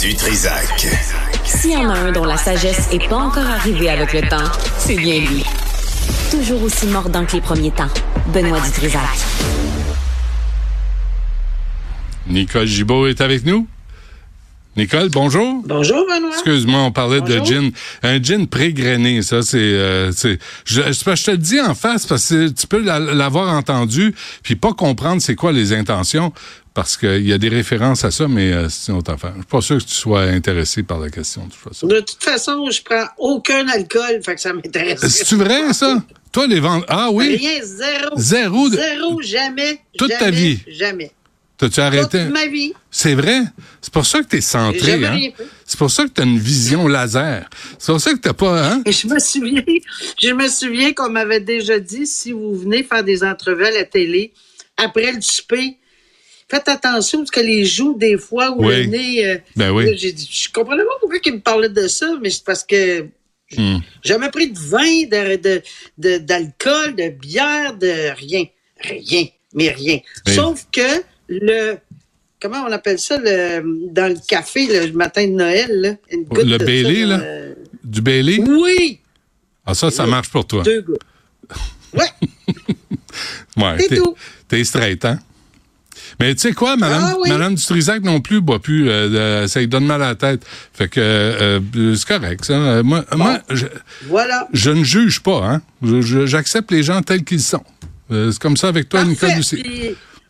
Du Trisac. S'il y en a un dont la sagesse n'est pas encore arrivée avec le temps, c'est bien lui. Toujours aussi mordant que les premiers temps. Benoît Dutrisac. Nicole Gibault est avec nous. Nicole, bonjour. Bonjour, Benoît. Excuse-moi, on parlait de gin. Un gin pré-grainé, ça, c'est... euh, c'est je, je, je te le dis en face parce que tu peux la- l'avoir entendu puis pas comprendre c'est quoi les intentions parce qu'il y a des références à ça, mais euh, c'est une autre affaire. Je suis pas sûr que tu sois intéressé par la question, de toute façon. De toute façon, je prends aucun alcool, fait que ça m'intéresse. C'est vrai, ça? Toi, les ventes... Ah oui? Rien, zéro. Zéro de- Zéro, jamais. Toute ta vie? Jamais. T'as-tu arrêté? Toute ma vie. C'est vrai? C'est pour ça que t'es centré, hein? C'est pour ça que t'as une vision laser. C'est pour ça que t'as pas, hein? Je me souviens, je me souviens qu'on m'avait déjà dit, si vous venez faire des entrevues à la télé, après le souper, faites attention parce que les joues, des fois, ou Oui. le nez, euh, Ben oui. j'ai dit, je comprenais pas pourquoi il me parlait de ça, mais c'est parce que Hmm. j'ai jamais pris de vin, de, de, de- d'alcool, de bière, de rien. Rien, mais rien. Sauf que le, comment on appelle ça, le, dans le café, le matin de Noël, là, une goutte Le de Bailey, ça, là? euh, Du Bailey? oui, Ah, ça, ça marche pour toi. deux gouttes. Ouais. Ouais, C'est t'es, tout. t'es straight, hein? Mais tu sais quoi, Madame, Ah oui. Madame Dutrisac non plus boit plus. euh, ça lui donne mal à la tête. Fait que euh, euh, c'est correct, ça. Moi, moi je, Voilà. je ne juge pas, hein? J'accepte les gens tels qu'ils sont. C'est comme ça avec toi, Nicole aussi.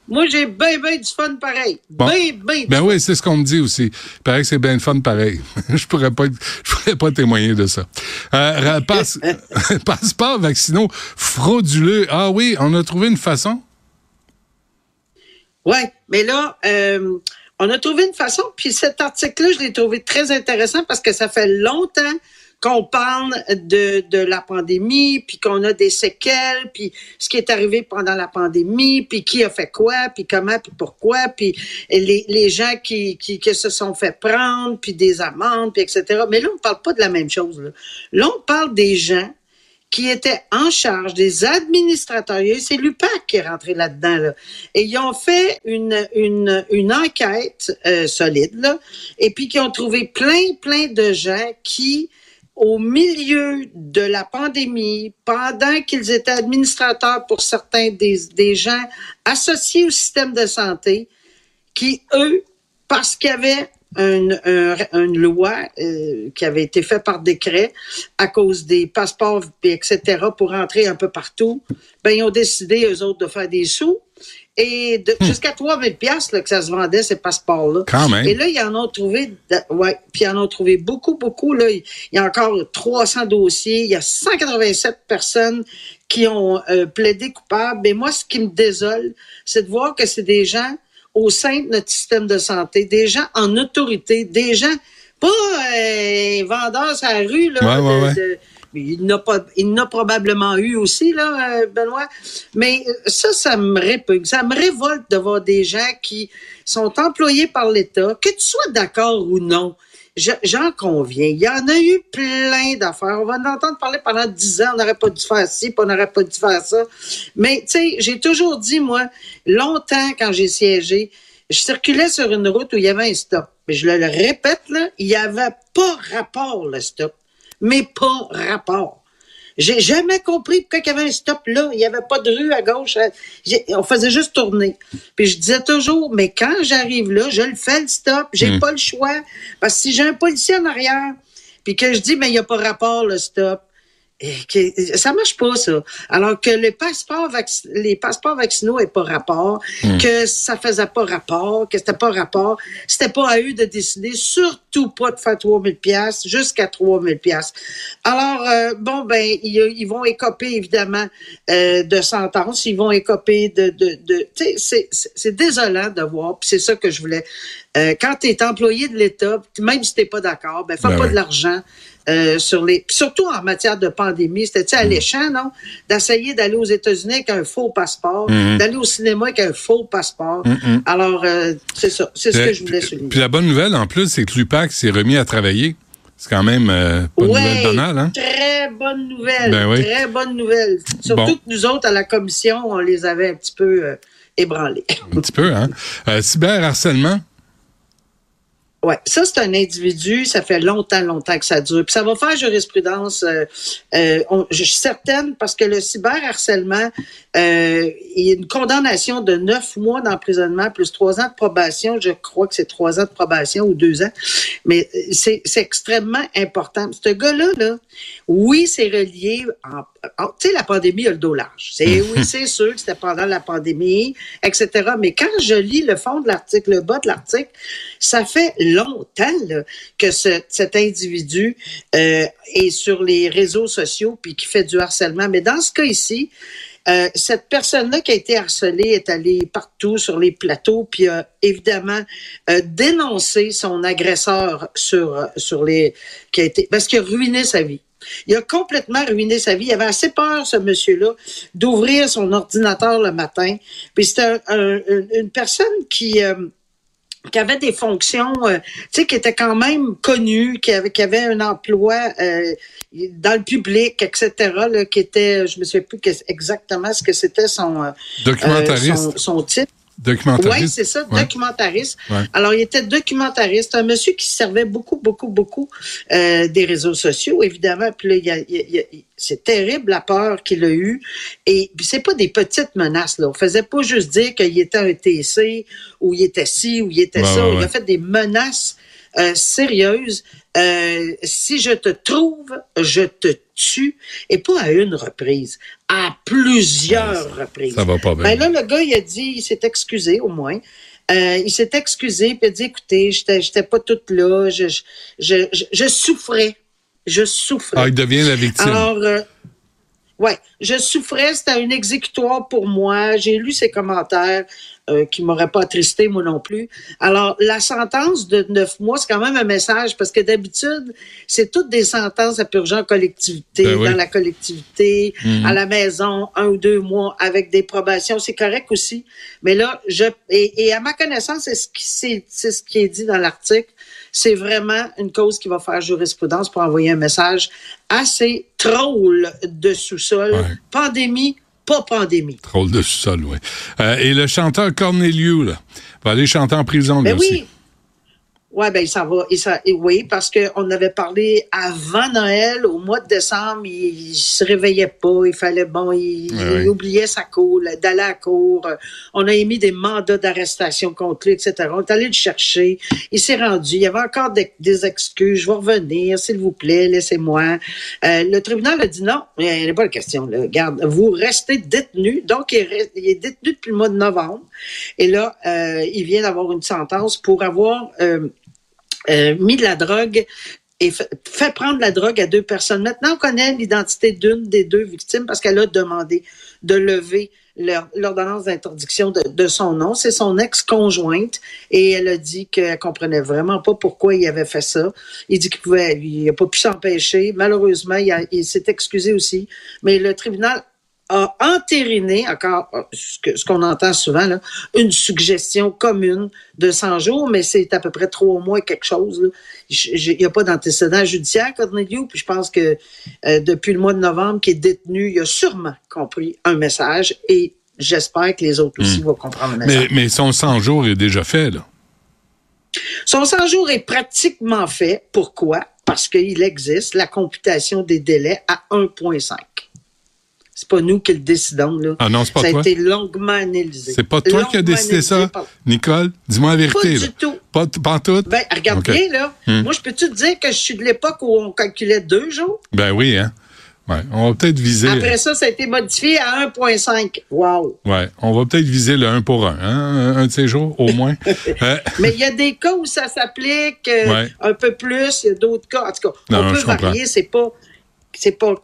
Moi, j'ai bien, bien du fun pareil. Bon. Bien, bien. Ben oui, c'est ce qu'on me dit aussi. Il paraît que c'est bien fun pareil. je pourrais pas être- je pourrais pas témoigner de ça. Euh, passe, passeport vaccinaux frauduleux. Ah oui, on a trouvé une façon? Oui, mais là, euh, on a trouvé une façon, puis cet article-là, je l'ai trouvé très intéressant parce que ça fait longtemps qu'on parle de, de la pandémie, puis qu'on a des séquelles, puis ce qui est arrivé pendant la pandémie, puis qui a fait quoi, puis comment, puis pourquoi, puis les, les gens qui, qui, qui se sont fait prendre, puis des amendes, puis etc. Mais là, on ne parle pas de la même chose. Là, là on parle des gens qui étaient en charge des administrateurs. C'est l'UPAC qui est rentré là-dedans. Là. Et ils ont fait une, une, une enquête euh, solide, et puis qui ont trouvé plein, plein de gens qui, au milieu de la pandémie, pendant qu'ils étaient administrateurs pour certains des, des gens associés au système de santé, qui, eux, qu'il y avait une, un- une loi euh, qui avait été faite par décret à cause des passeports, etc., pour entrer un peu partout, ben, ils ont décidé, eux autres, de faire des sous. Et de- jusqu'à 3000 pièces que ça se vendait, ces passeports-là. Quand même. Et là, ils en ont trouvé, ouais, puis ils en ont trouvé beaucoup, beaucoup. Là, il y a encore 300 dossiers. Il y a 187 personnes qui ont euh, plaidé coupable. Mais moi, ce qui me désole, c'est de voir que c'est des gens au sein de notre système de santé, des gens en autorité, des gens pas euh, vendeurs à la rue là. Ouais, ouais, de- ouais. de- mais il n'a pas, il n'a probablement eu aussi là, euh, Benoît. Mais euh, ça, ça me répugne, ça me révolte de voir des gens qui sont employés par l'État, que tu sois d'accord ou non. Je- J'en conviens. Il y en a eu plein d'affaires. On va en entendre parler pendant dix ans. On n'aurait pas dû faire ci, on n'aurait pas dû faire ça. Mais, tu sais, j'ai toujours dit, moi, longtemps, quand j'ai siégé, je circulais sur une route où il y avait un stop. Mais je le répète, là, il n'y avait pas rapport, le stop. Mais pas rapport. J'ai jamais compris pourquoi il y avait un stop là. Il n'y avait pas de rue à gauche. On faisait juste tourner. Puis je disais toujours, mais quand j'arrive là, je le fais le stop. J'ai Mm. pas le choix. Parce que si j'ai un policier en arrière, puis que je dis, mais il n'y a pas rapport le stop, ça marche pas, ça. Alors que les passeports, vac- les passeports vaccinaux n'aient pas rapport, que ça faisait pas rapport, que c'était pas rapport, c'était pas à eux de décider, surtout pas de faire 3000 pièces jusqu'à 3000 pièces. Alors, euh, bon, ben, ils, ils vont écoper, évidemment, euh, de sentences, ils vont écoper de... de, de tu sais, c'est- c'est désolant de voir, puis c'est ça que je voulais. Euh, quand tu es employé de l'État, même si tu pas d'accord, ben, fais Ben pas oui. de l'argent euh, sur les. surtout en matière de pandémie, c'était alléchant, non? D'essayer d'aller aux États-Unis avec un faux passeport, Mhm. d'aller au cinéma avec un faux passeport. Mhm. Alors, euh, c'est ça. C'est ce que je voulais souligner. Puis la bonne nouvelle, en plus, c'est que l'UPAC s'est remis à travailler. C'est quand même euh, pas une Ouais, nouvelle banale, hein? Très bonne nouvelle. Ben oui. Très bonne nouvelle. Surtout Bon. que nous autres, à la commission, on les avait un petit peu euh, ébranlés. Un petit peu, hein? Euh, cyberharcèlement. Ouais, ça c'est un individu, ça fait longtemps, longtemps que ça dure. Puis ça va faire jurisprudence. Euh, euh, je suis certaine parce que le cyberharcèlement, euh, il y a une condamnation de neuf mois d'emprisonnement plus trois ans de probation. Je crois que c'est trois ans de probation ou deux ans, mais c'est extrêmement important. Ce gars-là, là, oui, c'est relié. En, tu sais, la pandémie a le dos large. C'est oui, c'est sûr que c'était pendant la pandémie, etc. Mais quand je lis le fond de l'article, le bas de l'article, ça fait longtemps que cet individu euh, est sur les réseaux sociaux puis qui fait du harcèlement. Mais dans ce cas ici, euh, cette personne-là qui a été harcelée est allée partout sur les plateaux, puis a évidemment euh, dénoncé son agresseur sur sur les qui a été parce qu'il a ruiné sa vie. Il a complètement ruiné sa vie. Il avait assez peur, ce monsieur-là, d'ouvrir son ordinateur le matin. Puis c'était une personne qui qui avait des fonctions, euh, tu sais, qui étaient quand même connues, qui avait, qui avait un emploi euh, dans le public, etc., là, qui était, je me souviens plus exactement ce que c'était son, euh, Documentariste. son, son titre. Documentariste. Oui, c'est ça, documentariste. Alors, il était documentariste, un monsieur qui servait beaucoup, beaucoup, beaucoup euh, des réseaux sociaux, évidemment. Puis là, il y a, c'est terrible la peur qu'il a eue. Et c'est pas des petites menaces, là. On faisait pas juste dire qu'il était un TC, ou il était ci, ou il était ça. Il a fait des menaces euh, sérieuse. Euh, si je te trouve, je te tue. Et pas à une reprise, à plusieurs reprises. Ça va pas bien. Ben là, le gars, il a dit, il s'est excusé au moins. Euh, il s'est excusé puis il a dit écoutez, j'étais j'étais pas toute là, je je, je, je, souffrais. Je souffrais. Ah, il devient la victime. Alors euh, Ouais, je souffrais, c'était un exécutoire pour moi. J'ai lu ses commentaires euh, qui m'auraient pas attristé, moi non plus. Alors, la sentence de neuf mois, c'est quand même un message parce que d'habitude, c'est toutes des sentences à purger en collectivité, ben dans la collectivité, mhm. à la maison, un ou deux mois avec des probations. C'est correct aussi. Mais là, je et, et à ma connaissance, c'est ce qui c'est ce qui est dit dans l'article c'est vraiment une cause qui va faire jurisprudence pour envoyer un message assez troll de sous-sol. Pandémie, pas pandémie. Troll de sous-sol, oui. Euh, et le chanteur Corneliu, là, va aller chanter en prison, lui ben aussi. Oui. Ben ça va. Et ça, oui, parce qu'on avait parlé avant Noël, au mois de décembre, il, il se réveillait pas. Il fallait, bon, il, oubliait sa cour, d'aller à la cour. On a émis des mandats d'arrestation contre lui, etc. On est allé le chercher. Il s'est rendu. Il y avait encore des, excuses. Je vais revenir, s'il vous plaît, laissez-moi. Euh, le tribunal a dit non, il n'y a pas de question. Là. Garde, vous restez détenu. Donc, il est, détenu depuis le mois de novembre. Et là, euh, il vient d'avoir une sentence pour avoir... Euh, euh, mis de la drogue et fait prendre la drogue à deux personnes. Maintenant, on connaît l'identité d'une des deux victimes parce qu'elle a demandé de lever l'ordonnance d'interdiction de, son nom. C'est son ex-conjointe et elle a dit qu'elle comprenait vraiment pas pourquoi il avait fait ça. Il dit qu'il pouvait, il n'a pas pu s'empêcher. Malheureusement, il, il s'est excusé aussi. Mais le tribunal a entériné, encore ce qu'on entend souvent, là, une suggestion commune de 100 jours, mais c'est à peu près trois mois quelque chose. Il n'y a pas d'antécédent judiciaire, Corneliu, puis je pense que euh, depuis le mois de novembre qui est détenu, il a sûrement compris un message et j'espère que les autres aussi hmm. vont comprendre le message. Mais, mais son 100 jours est déjà fait, là. Son 100 jours est pratiquement fait. Pourquoi? Parce qu'il existe la computation des délais à 1,5. C'est pas nous qui le décidons. Là. Ah non, c'est pas ça toi? Ça a été longuement analysé. C'est pas toi qui as décidé ça, Nicole? Dis-moi la vérité. Pas du tout. Pas, pas tout? Ben, regarde bien, là. Hmm. Moi, je peux-tu te dire que je suis de l'époque où on calculait deux jours? Ben oui, hein. Ouais, on va peut-être viser. Après ça, ça a été modifié à 1,5. Wow. Ouais, on va peut-être viser le 1 pour 1, hein, un de ces jours, au moins. Euh, Mais il y a des cas où ça s'applique euh, un peu plus, il y a d'autres cas. En tout cas, on peut varier, c'est pas, c'est pas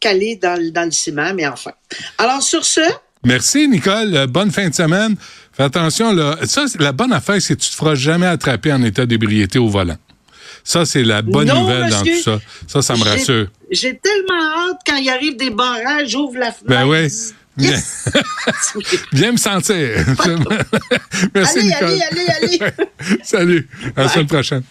calé dans, le ciment, mais enfin. Alors, sur ce. Merci, Nicole. Euh, bonne fin de semaine. Fais attention, là. Ça, la bonne affaire, c'est que tu te feras jamais attraper en état d'ébriété au volant. Ça, c'est la bonne nouvelle dans tout ça. Ça, ça me rassure. J'ai tellement hâte quand il arrive des barrages, j'ouvre la fenêtre. Ben oui. Viens me sentir. Merci, allez, Nicole. Allez, allez, allez. Salut. À la semaine prochaine.